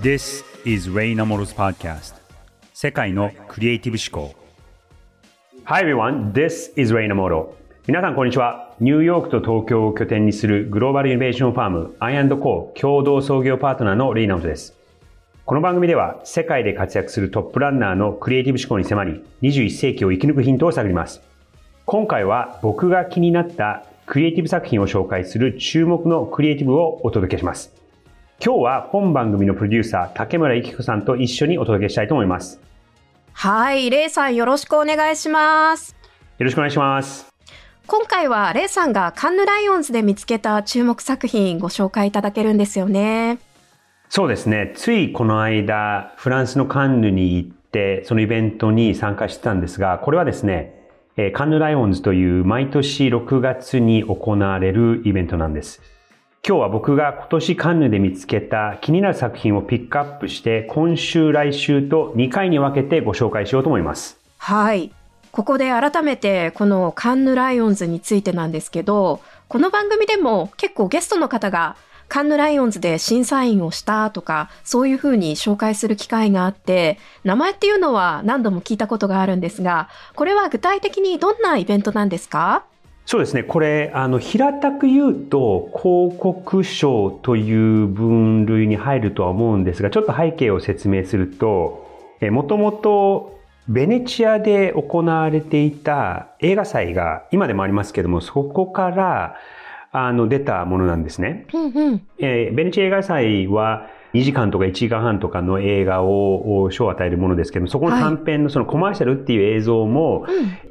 This is Ray Namoro's podcast. 世界のクリエイティブ思考。Hi everyone, this is Ray Namoro. 皆さんこんにちは。ニューヨークと東京を拠点にするグローバルイノベーションファーム I&Co 共同創業パートナーのレイナモトです。この番組では世界で活躍するトップランナーのクリエイティブ思考に迫り21世紀を生き抜くヒントを探ります。今回は僕が気になったクリエイティブ作品を紹介する注目のクリエイティブをお届けします。今日は本番組のプロデューサー竹村幸子さんと一緒にお届けしたいと思いますはい、レイさんよろしくお願いします。よろしくお願いします今回はレイさんがカンヌライオンズで見つけた注目作品ご紹介いただけるんですよね。そうですね。ついこの間、フランスのカンヌに行って、そのイベントに参加してたんですが、これはですね、えーカンヌライオンズという毎年6月に行われるイベントなんです。今日は僕が今年カンヌで見つけた気になる作品をピックアップして、今週来週と2回に分けてご紹介しようと思います。はい。ここで改めてこのカンヌライオンズについてなんですけど、この番組でも結構ゲストの方がカンヌライオンズで審査員をしたとか、そういうふうに紹介する機会があって、名前っていうのは何度も聞いたことがあるんですが、これは具体的にどんなイベントなんですか？そうですね。これ、あの、平たく言うと、広告賞という分類に入るとは思うんですが、ちょっと背景を説明すると、えもともと、ベネチアで行われていた映画祭が、今でもありますけども、そこから、あの、出たものなんですね。うんうん。えーベネチア映画祭は2時間とか1時間半とかの映画を賞を与えるものですけども、そこの短編のそのコマーシャルっていう映像も、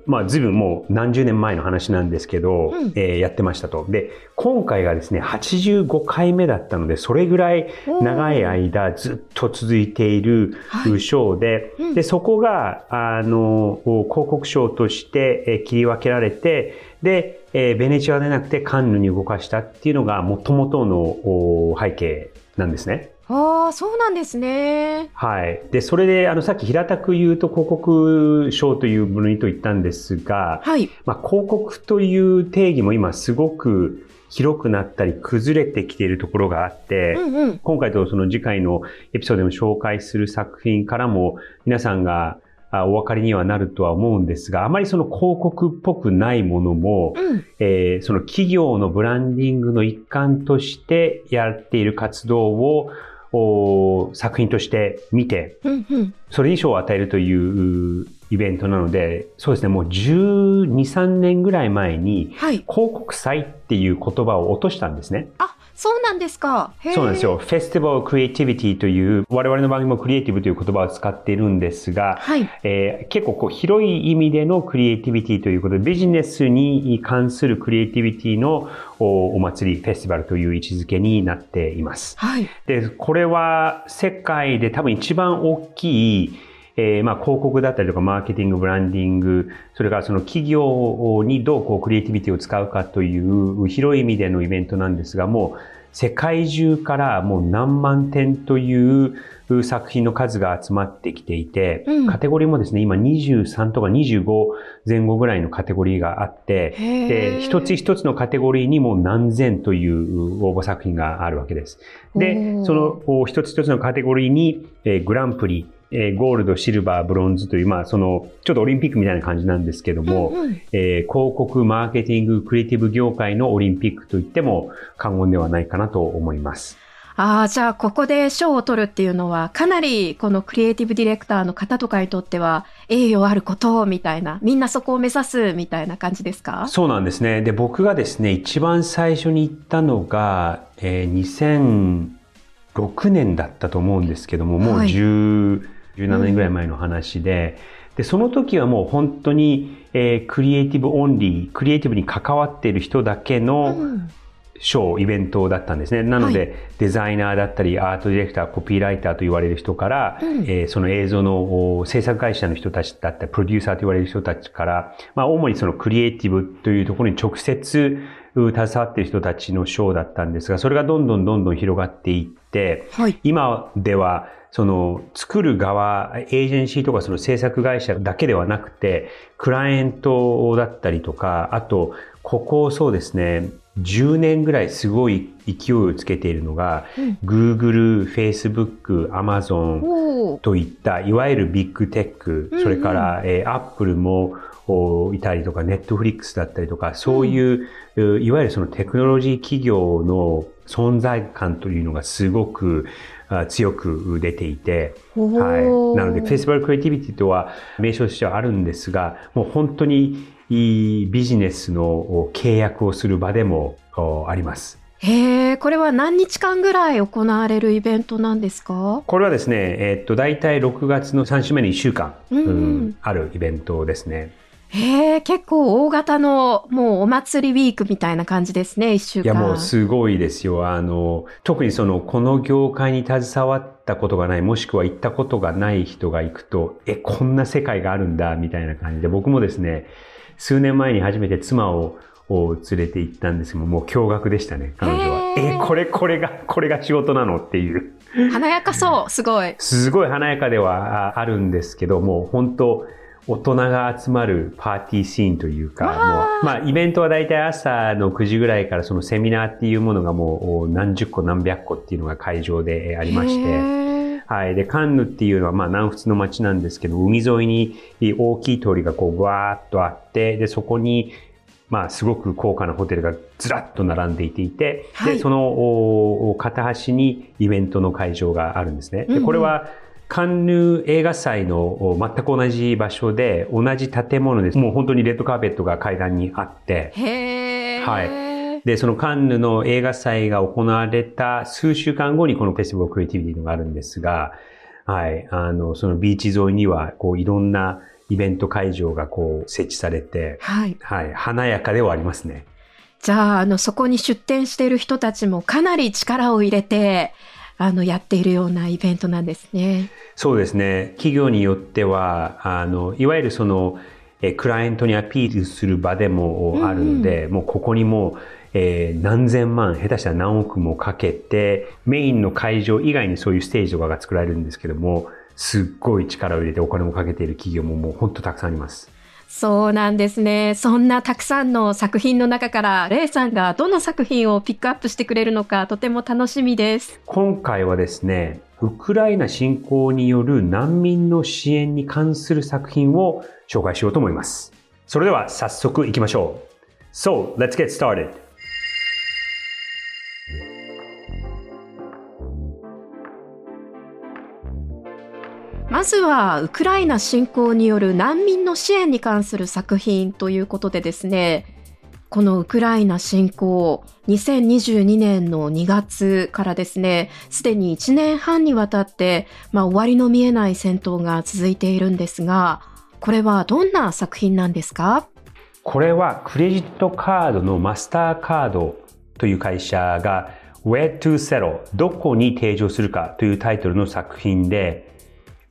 まあ随分もう何十年前の話なんですけど、うん。えーやってましたと。で、今回がですね、85回目だったので、それぐらい長い間ずっと続いているはい。賞で、うん。で、そこが、あの、広告賞としてえー切り分けられて、で、えーベネチアでなくてカンヌに動かしたっていうのが元々のお背景なんですね。ああ、そうなんですね。はい。で、それで、あの、さっき平たく言うと広告賞という分類と言ったんですが、はい。まあ、広告という定義も今すごく広くなったり崩れてきているところがあって、うんうん。今回とその次回のエピソードでも紹介する作品からも皆さんがあお分かりにはなるとは思うんですが、あまりその広告っぽくないものも、うん。えーその企業のブランディングの一環としてやっている活動をお作品として見て、うんうん。それに賞を与えるといううイベントなので、そうですね、もう12、3年ぐらい前にはい。広告祭っていう言葉を落としたんですね。あ、そうなんですか。そうなんですよ。。フェスティバルクリエイティビティという、我々の番組もクリエイティブという言葉を使っているんですが、はい。えー結構こう広い意味でのクリエイティビティということで、ビジネスに関するクリエイティビティのおお祭り、フェスティバルという位置づけになっています。はい。で、これは世界で多分一番大きい、えーまあ広告だったりとかマーケティング、ブランディング、それからその企業にどうこうクリエイティビティを使うかという広い意味でのイベントなんですが、もう世界中からもう何万点という作品の数が集まってきていて、うん。カテゴリーもですね、今23とか25前後ぐらいのカテゴリーがあって、で、一つ一つのカテゴリーにも何千という応募作品があるわけです。でそのお一つ一つのカテゴリーに、えーグランプリ、えーゴールド、シルバー、ブロンズという、まあ、その、ちょっとオリンピックみたいな感じなんですけども、うんうんえー広告、マーケティング、クリエイティブ業界のオリンピックといっても過言ではないかなと思います。ああ、じゃあここで賞を取るっていうのは、かなりこのクリエイティブディレクターの方とかにとっては、栄誉あることみたいな、みんなそこを目指すみたいな感じですか？そうなんですね。で、僕がですね、一番最初に行ったのが、えー2006年だったと思うんですけども、もうはい10、17年ぐらい前の話で、で、その時はもう本当に、えークリエイティブオンリー、クリエイティブに関わっている人だけの、うんショー、イベントだったんですね。なので、はデザイナーだったり、アートディレクター、コピーライターと言われる人から、うんえーその映像のお制作会社の人たちだったり、プロデューサーと言われる人たちから、まあ、主にそのクリエイティブというところに直接、う携わっている人たちのショーだったんですが、それがどんどんどんどん広がっていって、はい。今では、その作る側、エージェンシーとかその制作会社だけではなくて、クライアントだったりとか、あと、ここそうですね、10年ぐらいすごい勢いをつけているのが、Google、Facebook、Amazon といったいわゆるビッグテック、うんうん。それから、えー、Apple もおいたりとか Netflix だったりとかそういう、ういわゆるそのテクノロジー企業の存在感というのがすごくあ強く出ていて、はい、なのでフェスティバルクリエイティビティとは名称としてはあるんですがもう本当にいいビジネスのお契約をする場でもおあります。へえ、これは何日間ぐらい行われるイベントなんですか？これはですね、えっと、大体6月の3週目の1週間、うんうん。うんあるイベントですね。へえ、結構大型のもうお祭りウィークみたいな感じですね、一週間。いや、もうすごいですよ。あの、特にその、この業界に携わったことがない、もしくは行ったことがない人が行くと、え、こんな世界があるんだ、みたいな感じで、僕もですね、数年前に初めて妻をを連れて行ったんですけど、もう驚愕でしたね、彼女は。え、これ、これが、これが仕事なのっていう。華やかそう、すごい。すごい華やかではああるんですけど、もう本当、大人が集まるパーティーシーンというか、もう、まあ、イベントは大体朝の9時ぐらいからそのセミナーっていうものがもう何十個何百個っていうのが会場でえーありまして、はい。で、カンヌっていうのは、まあ、南仏の街なんですけど、海沿いに大きい通りがこう、ぶわーっとあって、で、そこに、まあ、すごく高価なホテルがずらっと並んでいていて、はい。で、そのお片端にイベントの会場があるんですね。で、これは、カンヌ映画祭のお全く同じ場所で、同じ建物です。もう本当にレッドカーペットが階段にあって、へえ。はで、そのカンヌの映画祭が行われた数週間後にこのフェスティバルクリエイティビティがあるんですが、はい、あの、そのビーチ沿いには、こう、いろんなイベント会場がこう、設置されて、はい。はい、華やかではありますね。じゃあ、あの、そこに出店している人たちもかなり力を入れて、あの、やっているようなイベントなんですね。そうですね。企業によっては、あの、いわゆるその、えクライアントにアピールする場でもあるので、もうここにもう、えー何千万、下手したら何億もかけて、メインの会場以外にそういうステージとかが作られるんですけども、すっごい力を入れてお金もかけている企業ももう本当たくさんあります。そうなんですね。そんなたくさんの作品の中から、レイさんがどの作品をピックアップしてくれるのか、とても楽しみです。今回はですね、ウクライナ侵攻による難民の支援に関する作品を紹介しようと思います。それでは早速行きましょう。So, let's get started. まずは、ウクライナ侵攻による難民の支援に関する作品ということでですね、このウクライナ侵攻、2022年の2月からですね、すでに1年半にわたって、まあ、終わりの見えない戦闘が続いているんですが、これはどんな作品なんですか？これはクレジットカードのマスターカードという会社が Where to Settle どこに提供するかというタイトルの作品で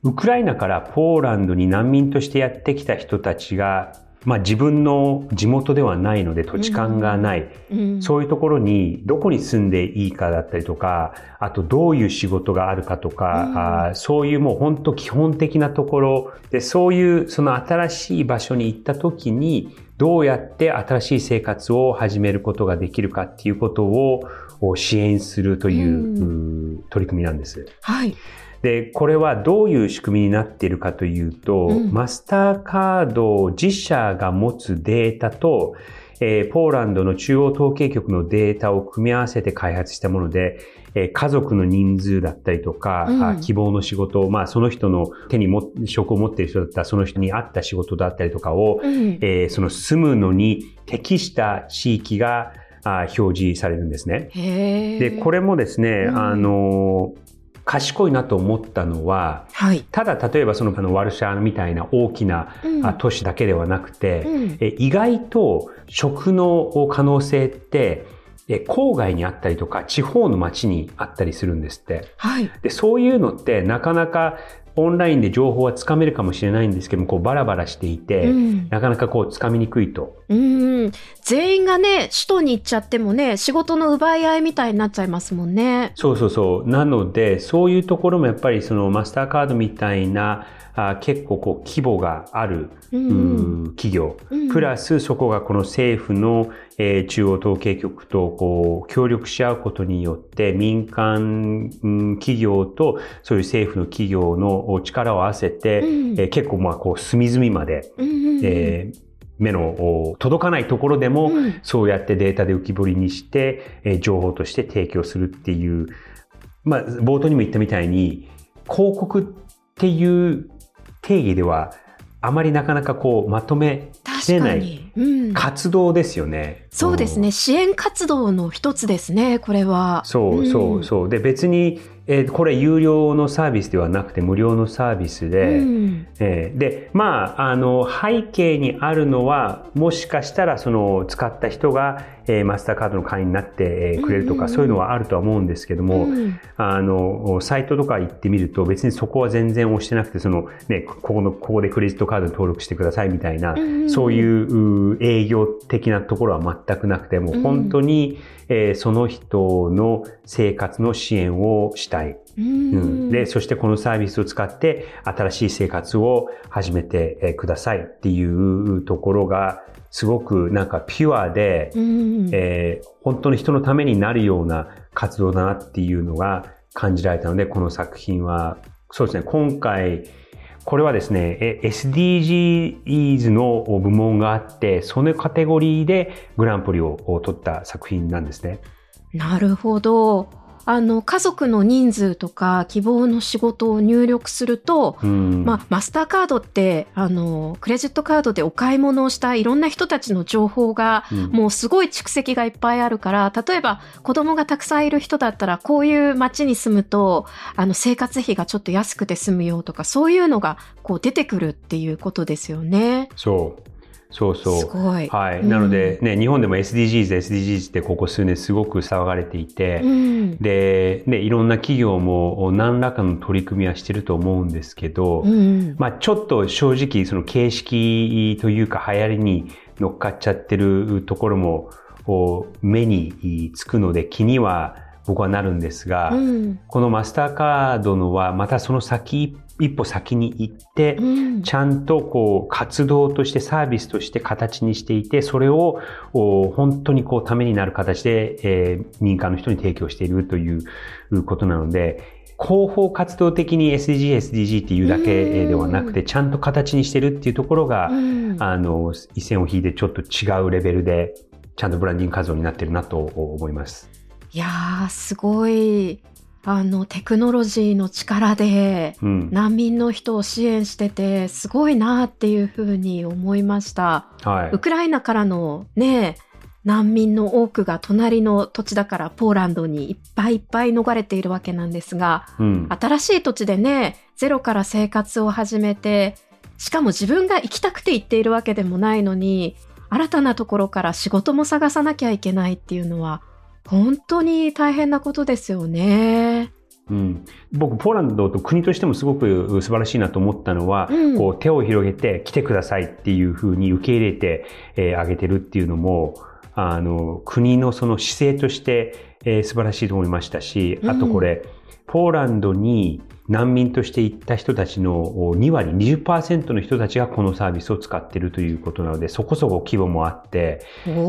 ウクライナからポーランドに難民としてやってきた人たちがまあ自分の地元ではないので土地勘がない、うん。そういうところにどこに住んでいいかだったりとか、あとどういう仕事があるかとか、うん。そういうもう本当基本的なところで、そういうその新しい場所に行った時に、どうやって新しい生活を始めることができるかっていうことをを支援するという、取り組みなんです。はい。で、これはどういう仕組みになっているかというと、うん。マスターカード自社が持つデータと、えーポーランドの中央統計局のデータを組み合わせて開発したもので、えー家族の人数だったりとか、うん。あ希望の仕事、まあその人の手にも職を持っている人だったらその人に合った仕事だったりとかを、うん。えーその住むのに適した地域があ表示されるんですね。へで、これ、れもですね、うん。あの、賢いなと思ったのは、はい。ただ例えばそのあのワルシャワみたいな大きなう都市だけではなくて、うんえ意外と食の可能性ってえ郊外にあったりとか地方の町にあったりするんですって。はい。で、そういうのってなかなかオンラインで情報はつかめるかもしれないんですけども、こうバラバラしていて、うんなかなかこうつかみにくいとうん。全員がね、首都に行っちゃってもね、仕事の奪い合いみたいになっちゃいますもんね。そうそうそう。なので、そういうところもやっぱりそのマスターカードみたいな、あ結構こう規模がある、うん企業、うんプラスそこがこの政府の、えー中央統計局とこう協力し合うことによって民間、うん企業とそういう政府の企業の力を合わせて、うん。えー結構まあこう隅々まで、えー目のお届かないところでも、うん。そうやってデータで浮き彫りにして、えー情報として提供するっていう、まあ、冒頭にも言ったみたいに、広告っていう定義では、あまりなかなかこう、まとめきれない。活動ですよね。そうですね。支援活動の一つですね、これは。そうそううんそう。で、別に、えーこれ有料のサービスではなくて無料のサービスで、うんえーで、まあ、あの、背景にあるのは、もしかしたら、その、使った人が、えーマスターカードの会員になってえーくれるとか、そういうのはあるとは思うんですけども、うん。あの、サイトとか行ってみると、別にそこは全然押してなくて、その、ね、ここの、ここでクレジットカードに登録してくださいみたいな、そういうう営業的なところは全くなくて、もう本当に、えーその人の生活の支援をしたい。ううん。んで、そしてこのサービスを使って新しい生活を始めてえーくださいっていうところが、すごくなんかピュアで、うんえー本当に人のためになるような活動だなっていうのが感じられたので、この作品は、そうですね、今回、これはですね、え SDGs の部門があって、そのカテゴリーでグランプリを取った作品なんですね。なるほど。あの、家族の人数とか希望の仕事を入力すると、うんまあ、マスターカードって、あの、クレジットカードでお買い物をしたいろんな人たちの情報が、うんもうすごい蓄積がいっぱいあるから、例えば子供がたくさんいる人だったら、こういう街に住むと、あの、生活費がちょっと安くて済むよとか、そういうのが、こう出てくるっていうことですよね。そう。そうそう。すごい。はい。うんなので、ね、日本でも SDGs、SDGs ってここ数年すごく騒がれていて、うん。で、ね、いろんな企業も何らかの取り組みはしてると思うんですけど、うん。まあちょっと正直その形式というか流行りに乗っかっちゃってるところも目につくので気には僕はなるんですが、うん。このマスターカードのはまたその先、一歩先に行って、うん。ちゃんとこう活動としてサービスとして形にしていて、それをお本当にこうためになる形で、えー民間の人に提供しているということなので、広報活動的に SDG、SDG っていうだけではなくて、ちゃんと形にしてるっていうところが、うんあの、一線を引いてちょっと違うレベルで、ちゃんとブランディング活動になってるなと思います。いやー、すごい、あの、テクノロジーの力で、うん。難民の人を支援してて、すごいなっていうふうに思いました。はいウ。クライナからのね、難民の多くが隣の土地だからポーランドにいっぱいいっぱい逃れているわけなんですが、うん。新しい土地でね、ゼロから生活を始めて、しかも自分が行きたくて行っているわけでもないのに、新たなところから仕事も探さなきゃいけないっていうのは、本当に大変なことですよね。うん、僕、ポーランドと国としてもすごく素晴らしいなと思ったのは、うん。こう手を広げて来てくださいっていうふうに受け入れて、えーあげてるっていうのも、あの、国のその姿勢として、えー素晴らしいと思いましたし、あとこれ、ポーランドに難民として行った人たちのお2割、20%の人たちがこのサービスを使っているということなので、そこそこ規模もあって、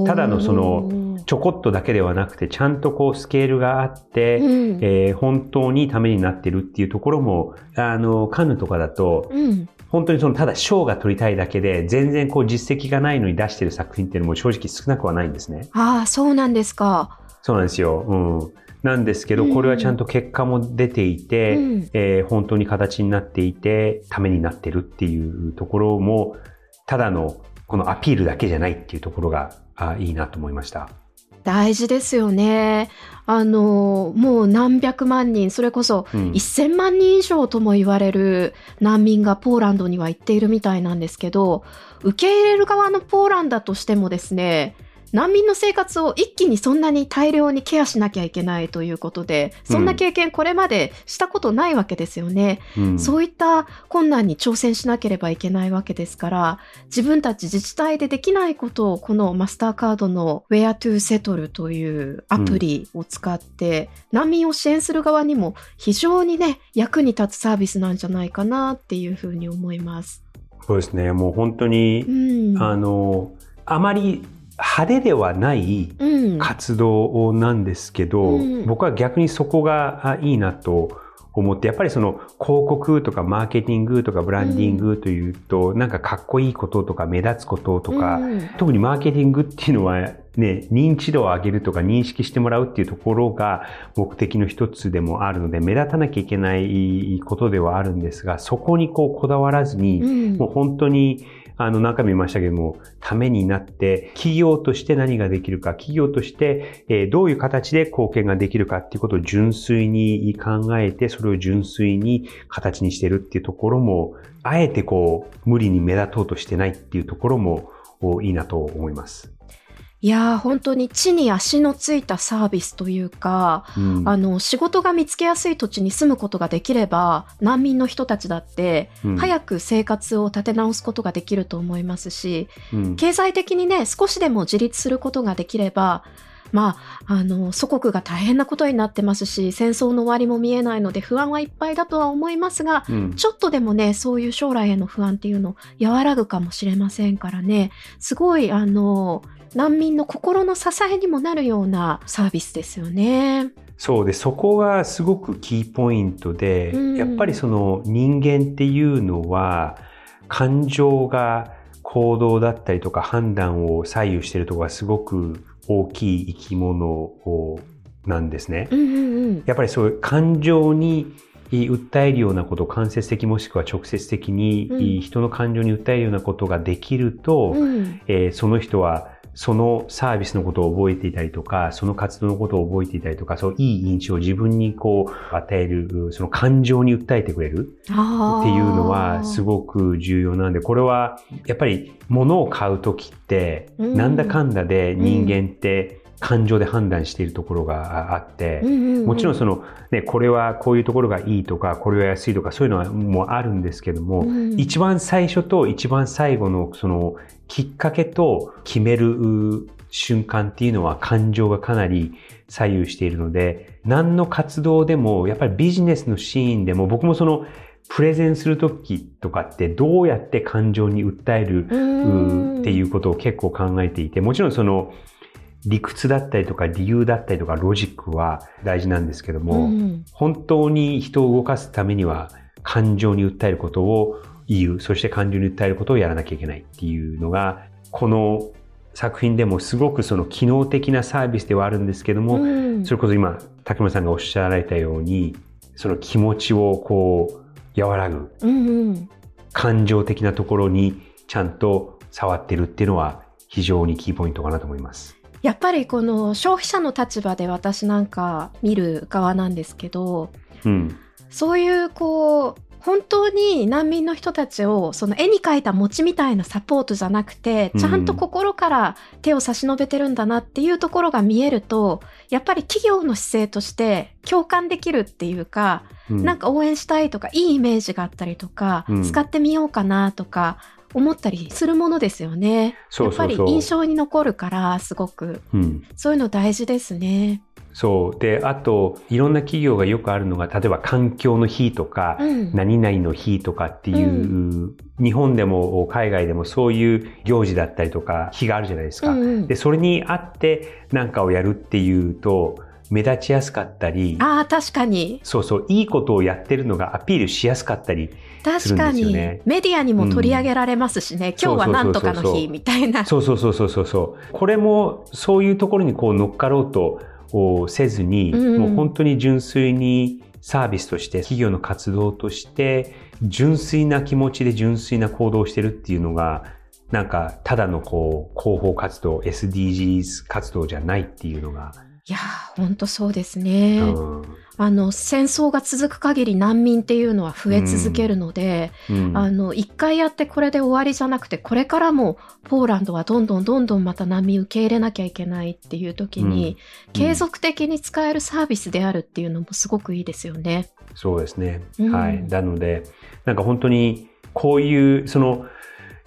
ただのそのちょこっとだけではなくて、ちゃんとこうスケールがあって、うんえー本当にためになってるっていうところも、あの、カンヌとかだと、うん本当にそのただ賞が取りたいだけで、全然こう実績がないのに出してる作品っていうのも正直少なくはないんですね。ああ、そうなんですか。そうなんですよ。うん。なんですけど、うんこれはちゃんと結果も出ていて、うんえー本当に形になっていて、ためになってるっていうところも、ただのこのアピールだけじゃないっていうところが、あいいなと思いました。大事ですよね。あの、もう何百万人、それこそうん1000万人以上とも言われる難民がポーランドには行っているみたいなんですけど、受け入れる側のポーランドとしてもですね、難民の生活を一気にそんなに大量にケアしなきゃいけないということで、そんな経験これまでしたことないわけですよね。うんそういった困難に挑戦しなければいけないわけですから、自分たち自治体でできないことをこのマスターカードの Where to Settle というアプリを使って、難民を支援する側にも非常にね、役に立つサービスなんじゃないかなっていうふうに思います。そうですね。もう本当にう、ん。あの、あまり派手ではないうん。活動なんですけど、うん。僕は逆にそこがあいいなと思って、やっぱりその広告とかマーケティングとかブランディングというと、なんかかっこいいこととか目立つこととか、うん。特にマーケティングっていうのはね、認知度を上げるとか認識してもらうっていうところが目的の一つでもあるので、目立たなきゃいけないことではあるんですが、そこにこうこだわらずに、うん。もう本当に、あの、何回も言いましたけども、ためになって、企業として何ができるか、企業として、えどういう形で貢献ができるかっていうことを純粋に考えて、それを純粋に形にしてるっていうところも、あえてこう、無理に目立とうとしてないっていうところも、いいなと思います。いやー、本当に地に足のついたサービスというか、うん。あの、仕事が見つけやすい土地に住むことができれば、難民の人たちだって、うん。早く生活を立て直すことができると思いますし、うん。経済的にね、少しでも自立することができれば、まあ、あの、祖国が大変なことになってますし、戦争の終わりも見えないので不安はいっぱいだとは思いますが、うん。ちょっとでもね、そういう将来への不安っていうの和らぐかもしれませんからね、すごい、あの、難民の心の支えにもなるようなサービスですよね。そうで、そこがすごくキーポイントで、うんやっぱりその人間っていうのは、感情が行動だったりとか判断を左右しているところがすごく大きい生き物をなんですね。うんうんうん。やっぱりそういう感情に訴えるようなこと、間接的もしくは直接的にうん人の感情に訴えるようなことができると、うんえーその人はそのサービスのことを覚えていたりとか、その活動のことを覚えていたりとか、そういい印象を自分にこう与える、その感情に訴えてくれるっていうのはすごく重要なんで、これはやっぱり物を買うときって、うん。なんだかんだで人間って感情で判断しているところがあって、うんうんうん。もちろんその、ね、これはこういうところがいいとか、これは安いとか、そういうのはもうあるんですけども、うん。一番最初と一番最後のそのきっかけと決めるう瞬間っていうのは感情がかなり左右しているので、何の活動でも、やっぱりビジネスのシーンでも、僕もそのプレゼンするときとかってどうやって感情に訴えるっていうことを結構考えていて、もちろんその理屈だったりとか理由だったりとかロジックは大事なんですけども、うん本当に人を動かすためには感情に訴えることを言う、そして感情に訴えることをやらなきゃいけないっていうのが、この作品でもすごくその機能的なサービスではあるんですけども、うん。それこそ今、竹村さんがおっしゃられたように、その気持ちをこう、和らぐ、うんうん。感情的なところにちゃんと触ってるっていうのは非常にキーポイントかなと思います。やっぱりこの消費者の立場で私なんか見る側なんですけど、うん。そういうこう、本当に難民の人たちをその絵に描いた餅みたいなサポートじゃなくて、うん。ちゃんと心から手を差し伸べてるんだなっていうところが見えると、やっぱり企業の姿勢として共感できるっていうか、うん。なんか応援したいとか、いいイメージがあったりとか、うん。使ってみようかなとか、思ったりするものですよね。やっぱり印象に残るから、すごく。うん。そういうの大事ですね。そう。で、あと、いろんな企業がよくあるのが、例えば環境の日とか、うん。何々の日とかっていう、日本でも海外でもそういう行事だったりとか、日があるじゃないですか。うんうんで、それにあって何かをやるっていうと、目立ちやすかったり、ああ、確かに。そうそう、いいことをやってるのがアピールしやすかったり、確かに、するんですよねメディアにも取り上げられますしね、今日はなんとかの日みたいな。そうそうそうそうそうそう。これもそういうところにこう乗っかろうとおせずに、うんもう本当に純粋にサービスとして、企業の活動として、純粋な気持ちで純粋な行動をしてるっていうのが、なんか、ただのこう、広報活動、SDGs 活動じゃないっていうのが、いやー、ほんとそうですね。うんあの戦争が続く限り難民っていうのは増え続けるので、うんあの一回やってこれで終わりじゃなくてこれからもポーランドはどんどんどんどんまた難民受け入れなきゃいけないっていう時に、継続的に使えるサービスであるっていうのもすごくいいですよね。そうですね。うんはい。なので、なんか本当にこういう、その、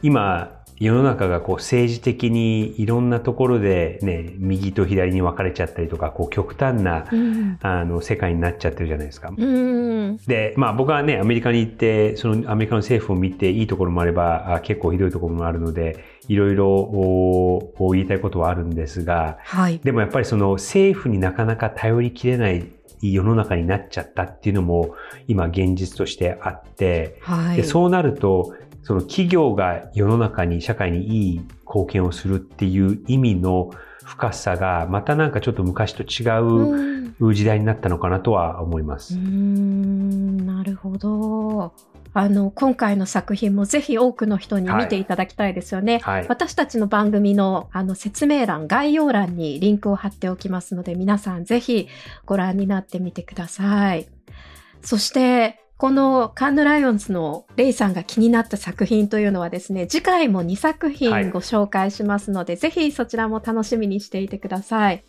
今、世の中がこう政治的にいろんなところでね、右と左に分かれちゃったりとか、こう極端な、うん、あの、世界になっちゃってるじゃないですか。うんで、まあ僕はね、アメリカに行って、そのアメリカの政府を見ていいところもあれば、あ結構ひどいところもあるので、いろいろおお言いたいことはあるんですが、はい。でもやっぱりその政府になかなか頼りきれない世の中になっちゃったっていうのも今現実としてあって、はい。でそうなると、その企業が世の中に、社会にいい貢献をするっていう意味の深さが、またなんかちょっと昔と違う時代になったのかなとは思います。んなるほど。あの、今回の作品もぜひ多くの人に見ていただきたいですよね。はい。私たちの番組のあの説明欄、概要欄にリンクを貼っておきますので、皆さんぜひご覧になってみてください。そして、このカンヌライオンズのレイさんが気になった作品というのはですね、次回も2作はい品ご紹介しますので、ぜひそちらも楽しみにしていてください。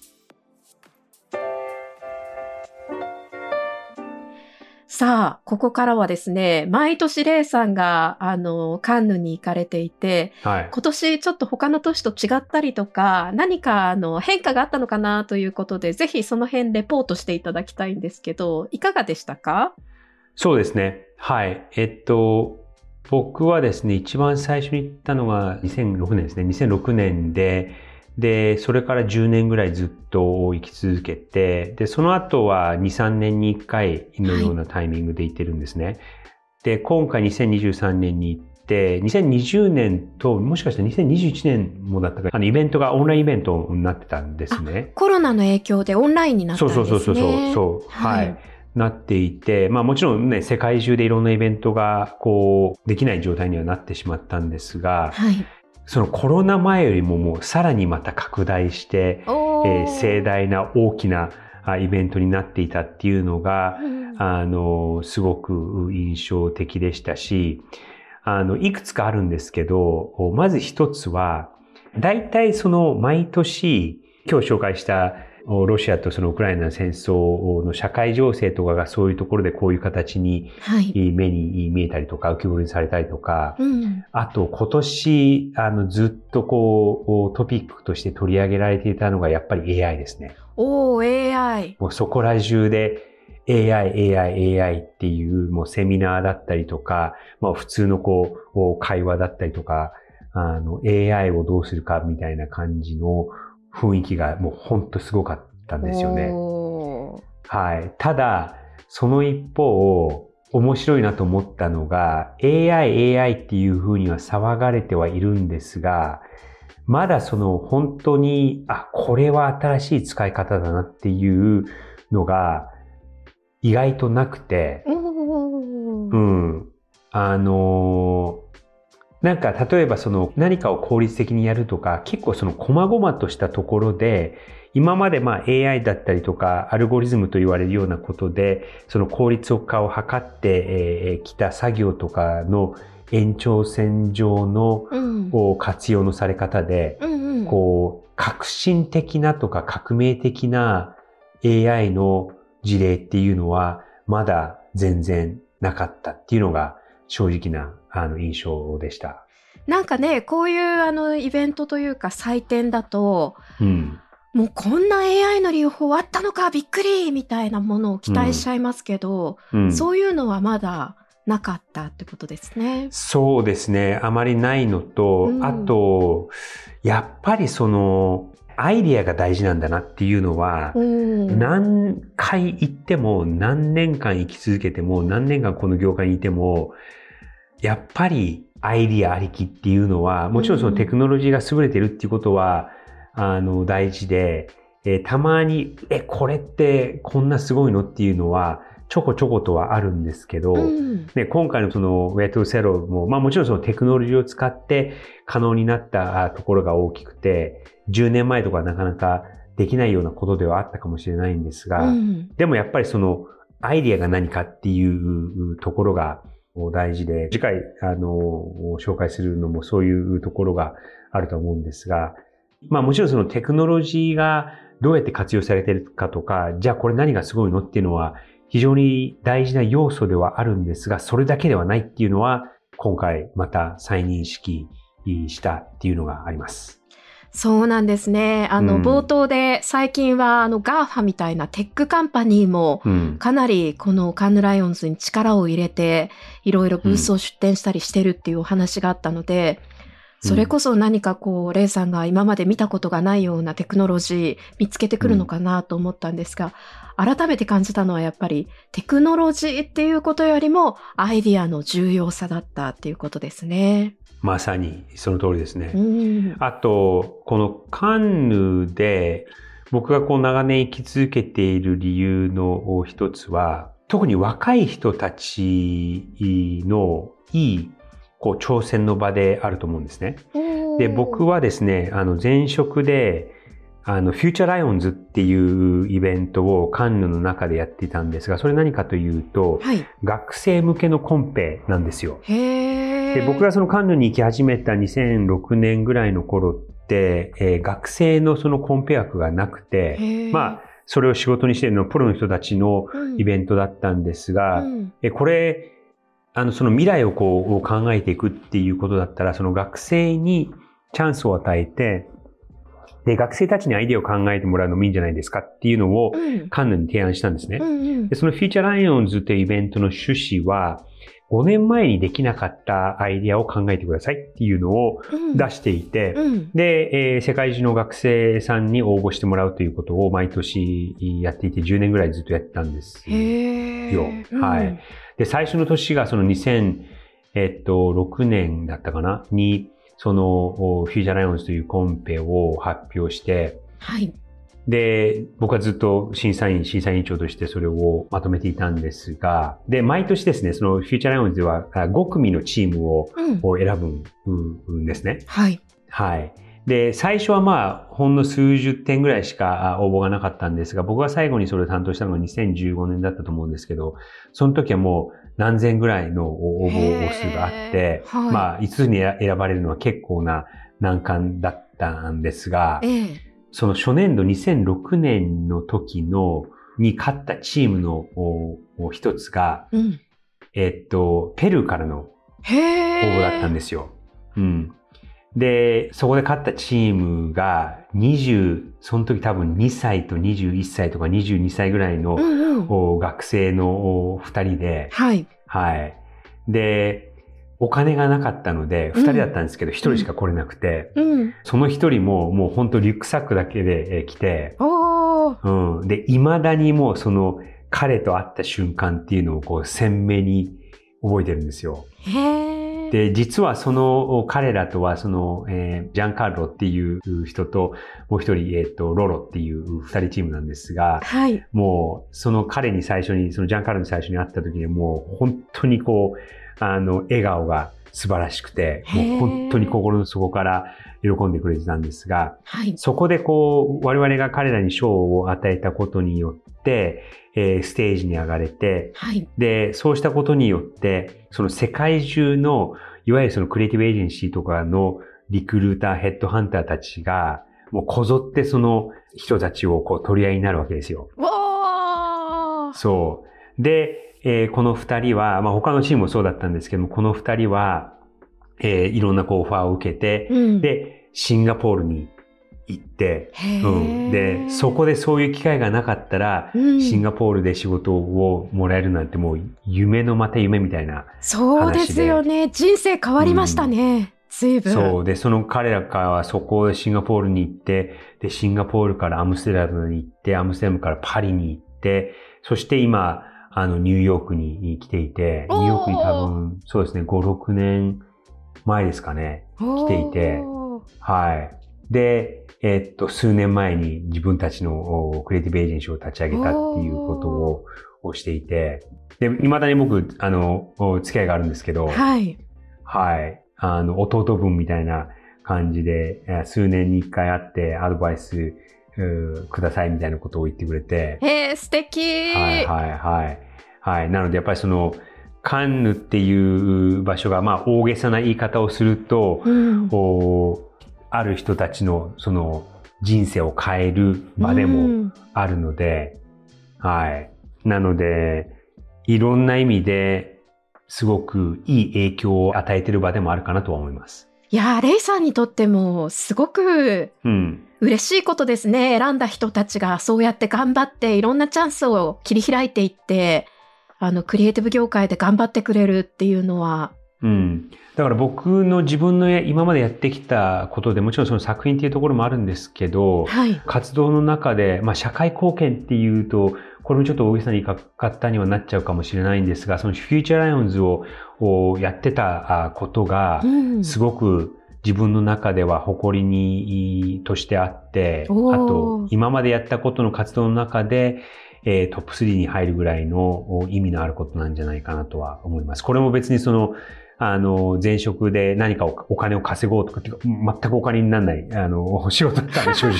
さあ、ここからはですね、毎年レイさんが、あの、カンヌに行かれていて、はい。今年ちょっと他の年と違ったりとか、何かあの変化があったのかなということで、ぜひその辺レポートしていただきたいんですけど、いかがでしたか？そうですね。はい。えっと、僕はですね、一番最初に行ったのが2006年ですね。2006年で、で、それから10年ぐらいずっと行き続けて、で、その後は2、3年に1回のようなタイミングで行ってるんですね。で、今回2023年に行って、2020年と、もしかしたら2021年もだったか、あの、イベントがオンラインイベントになってたんですね。コロナの影響でオンラインになったんですね。そうそうそうそうそう、はい、なっていて、まあもちろんね、世界中でいろんなイベントがこう、できない状態にはなってしまったんですが、はい。そのコロナ前よりももうさらにまた拡大して、えー盛大な大きなあイベントになっていたっていうのが、うんあの、すごく印象的でしたし、あの、いくつかあるんですけど、まず一つは、大体その毎年、今日紹介したロシアとそのウクライナの戦争の社会情勢とかがそういうところでこういう形にはい。目に見えたりとか浮き彫りにされたりとか、うん。あと今年あのずっとこうトピックとして取り上げられていたのがやっぱり AI ですね。おー、AI。もうそこら中で AI、AI、AI っていうもうセミナーだったりとか、まあ普通のこう会話だったりとか、あの AI をどうするかみたいな感じの雰囲気がもうほんとすごかったんですよね。はい。ただ、その一方、面白いなと思ったのが、AI、AI っていう風には騒がれてはいるんですが、まだその本当に、あ、これは新しい使い方だなっていうのが意外となくて、おうーん。あのーなんか例えばその何かを効率的にやるとか、結構その細々としたところで、今までまあ AI だったりとかアルゴリズムと言われるようなことで、その効率化を図ってきた作業とかの延長線上の活用のされ方で。こう革新的なとか革命的な AI の事例っていうのはまだ全然なかったっていうのが正直なあの印象でした。なんかね、こういうあのイベントというか祭典だと、うん。もうこんな AI の利用法あったのかびっくりみたいなものを期待しちゃいますけど、うん、そういうのはまだなかったってことですね。そうですね。あまりないのと、うんあと、やっぱりその、アイディアが大事なんだなっていうのは、うん。何回行っても、何年間生き続けても、何年間この業界にいても、やっぱりアイディアありきっていうのは、もちろんそのテクノロジーが優れてるっていうことは、あの、大事で、えーたまに、え、これってこんなすごいのっていうのは、ちょこちょことはあるんですけど、うん。ね、今回のその Where to Zero も、まあもちろんそのテクノロジーを使って可能になったあところが大きくて、10年前とかなかなかできないようなことではあったかもしれないんですが、うんでもやっぱりそのアイディアが何かっていうところが大事で、次回、あの、紹介するのもそういうところがあると思うんですが、まあもちろんそのテクノロジーがどうやって活用されているかとか、じゃあこれ何がすごいのっていうのは非常に大事な要素ではあるんですが、それだけではないっていうのは、今回また再認識したっていうのがあります。そうなんですね。あの、うん冒頭で最近はあの GAFA みたいなテックカンパニーもうん。かなりこのカンヌライオンズに力を入れていろいろブースを出展したりしてるっていうお話があったので、それこそ何かこう、レイさんが今まで見たことがないようなテクノロジー見つけてくるのかなと思ったんですが、改めて感じたのはやっぱりテクノロジーっていうことよりもアイディアの重要さだったっていうことですね。まさにその通りですね。うん。あと、このカンヌで僕がこう長年生き続けている理由の一つは、特に若い人たちのいいこう挑戦の場であると思うんですね。で、僕はですね、あの前職で、あの、フューチャーライオンズっていうイベントをカンヌの中でやっていたんですが、それ何かというと、はい。学生向けのコンペなんですよ。へで僕がそのカンヌに行き始めた2006年ぐらいの頃って、えー学生のそのコンペ枠がなくて、まあ、それを仕事にしているのプロの人たちのイベントだったんですが、うんえこれ、あの、その未来をこう考えていくっていうことだったら、その学生にチャンスを与えて、で、学生たちにアイデアを考えてもらうのもいいんじゃないですかっていうのをうんカンヌに提案したんですね。でそのフューチャーライオンズというイベントの趣旨は、5年前にできなかったアイデアを考えてくださいっていうのをうん。出していて、うん。で、えー世界中の学生さんに応募してもらうということを毎年やっていて10年ぐらいずっとやってたんです。へよーはい。で、最初の年がその2006年だったかな？に、そのおフューチャーライオンズというコンペを発表して、はい。で、僕はずっと審査員、審査委員長としてそれをまとめていたんですが、で、毎年ですね、そのフューチャーライオンズではあ5組のチームを選ぶんですね。はい。はい。で、最初はまあ、ほんの数十点ぐらいしかあ応募がなかったんですが、僕が最後にそれを担当したのが2015年だったと思うんですけど、その時はもう何千ぐらいの応募数があってはいまあ、5つに選ばれるのは結構な難関だったんですが、ええ。その初年度2006年の時の、に勝ったチームの一つが、うん。えっと、ペルーからの。応募だったんですよ。うん。で、そこで勝ったチームが20、その時多分2歳と21歳とか22歳ぐらいの、うんうん。お学生のお二人で、はい。はい。で、お金がなかったので、うん二人だったんですけど、一人しか来れなくて、うん。その一人ももう本当リュックサックだけでえー来て。うん。で、未だにもうその彼と会った瞬間っていうのをこう鮮明に覚えてるんですよ。で、実はその彼らとはその、えージャンカーロっていう人ともう一人、えっ、と、ロロっていう二人チームなんですが、はい。もうその彼に最初に、そのジャンカーロに最初に会った時にもう本当にこう、あの、笑顔が素晴らしくて、もう本当に心の底から喜んでくれてたんですが、はい。そこでこう、我々が彼らに賞を与えたことによって、えーステージに上がれて、はい。で、そうしたことによって、その世界中の、いわゆるそのクリエイティブエージェンシーとかのリクルーター、ヘッドハンターたちが、もうこぞってその人たちをこう取り合いになるわけですよ。そう。で、えーこの二人は、まあ他のチームもそうだったんですけども、この二人は、えーいろんなこうオファーを受けて、うん。で、シンガポールに行って、へうん。ーで、そこでそういう機会がなかったら、うんシンガポールで仕事をもらえるなんてもう夢のまた夢みたいな。そうですよね。人生変わりましたね。随分。そう。で、その彼らからはそこでシンガポールに行って、で、シンガポールからアムステラムに行って、アムステラムからパリに行って、そして今、あの、ニューヨークに来ていて、ニューヨークに多分、そうですね、5、6年前ですかね。来ていてはい。で、えっと、数年前に自分たちのおクリエイティブエージェンシーを立ち上げたっていうことををしていて、で、未だに僕、あの、お付き合いがあるんですけど、はい。はい。あの、弟分みたいな感じで、えー数年に一回会ってアドバイスうくださいみたいなことを言ってくれて。へえ、素敵はいはいはい。はい。なのでやっぱりその、カンヌっていう場所が、まあ大げさな言い方をすると、うんある人たちのその人生を変える場でもうんあるので、はい。なので、いろんな意味ですごくいい影響を与えてる場でもあるかなとは思います。いやー、レイさんにとってもすごくうん。嬉しいことですね。選んだ人たちがそうやって頑張っていろんなチャンスを切り開いていって、あの、クリエイティブ業界で頑張ってくれるっていうのは、うん。だから僕の自分のや今までやってきたことでもちろんその作品っていうところもあるんですけど、はい。活動の中で、まあ、社会貢献っていうと、これもちょっと大げさな言い方にはなっちゃうかもしれないんですが、そのフューチャーライオンズををやってたあことがう、ん。すごく自分の中では誇りにとしてあって、あおーと、今までやったことの活動の中で、えートップ3に入るぐらいのお意味のあることなんじゃないかなとは思います。これも別にその、あの、前職で何かおお金を稼ごうとかっていうか、全くお金にならない、あの、仕事だったんで 正直、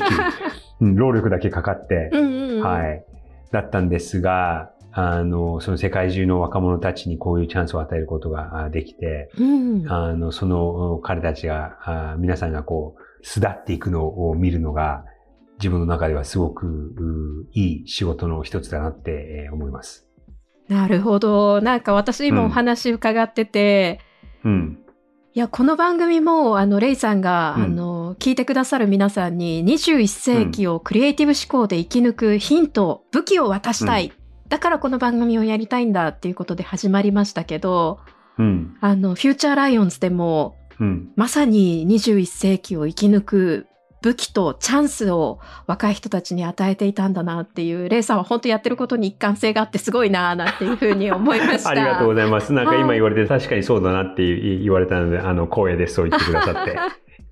うん、労力だけかかって、うんうんうん。はい。だったんですが、あの、その世界中の若者たちにこういうチャンスを与えることがあできて、うん。あの、その彼たちが、あ皆さんがこう、巣立っていくのを見るのが、自分の中ではすごくういい仕事の一つだなってえー思います。なるほど。なんか私今うんお話伺ってて、うん。いや、この番組も、あの、レイさんが、うんあの、聞いてくださる皆さんに、21世紀をクリエイティブ思考で生き抜くヒント、武器を渡したい。だからこの番組をやりたいんだっていうことで始まりましたけど、うん。あの、フューチャーライオンズでも、うん。まさに21世紀を生き抜く武器とチャンスを若い人たちに与えていたんだなっていう、レイさんは本当やってることに一貫性があってすごいなぁなんていうふうに思いました。ありがとうございます。なんかはい今言われて確かにそうだなって言われたので、あの、光栄です。そう言ってくださって。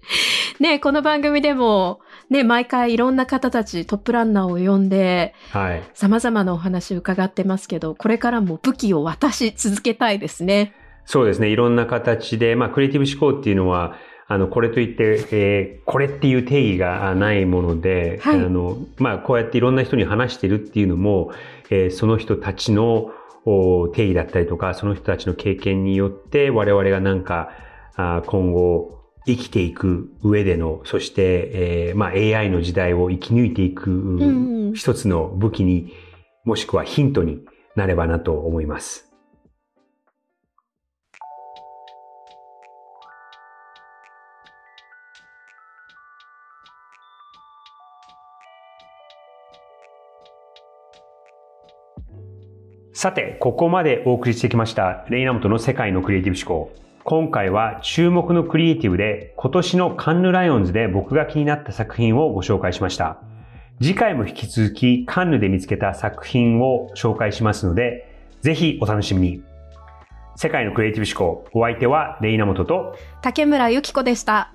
ね、この番組でも、ね、毎回いろんな方たち、トップランナーを呼んで、はい。様々なお話伺ってますけど、これからも武器を渡し続けたいですね。そうですね。いろんな形で、まあ、クリエイティブ思考っていうのは、あの、これといって、えーこれっていう定義があないもので、はいあの、まあ、こうやっていろんな人に話してるっていうのも、えーその人たちのお定義だったりとか、その人たちの経験によって、我々がなんか、あー今後、生きていく上での、そして、えーまあ、AI の時代を生き抜いていく、ん一つの武器に、もしくはヒントになればなと思います。さて、ここまでお送りしてきました、レイナモトの世界のクリエイティブ思考。今回は注目のクリエイティブで、今年のカンヌライオンズで僕が気になった作品をご紹介しました。次回も引き続きカンヌで見つけた作品を紹介しますので、ぜひお楽しみに。世界のクリエイティブ思考、お相手はレイナモトと、竹村ゆき子でした。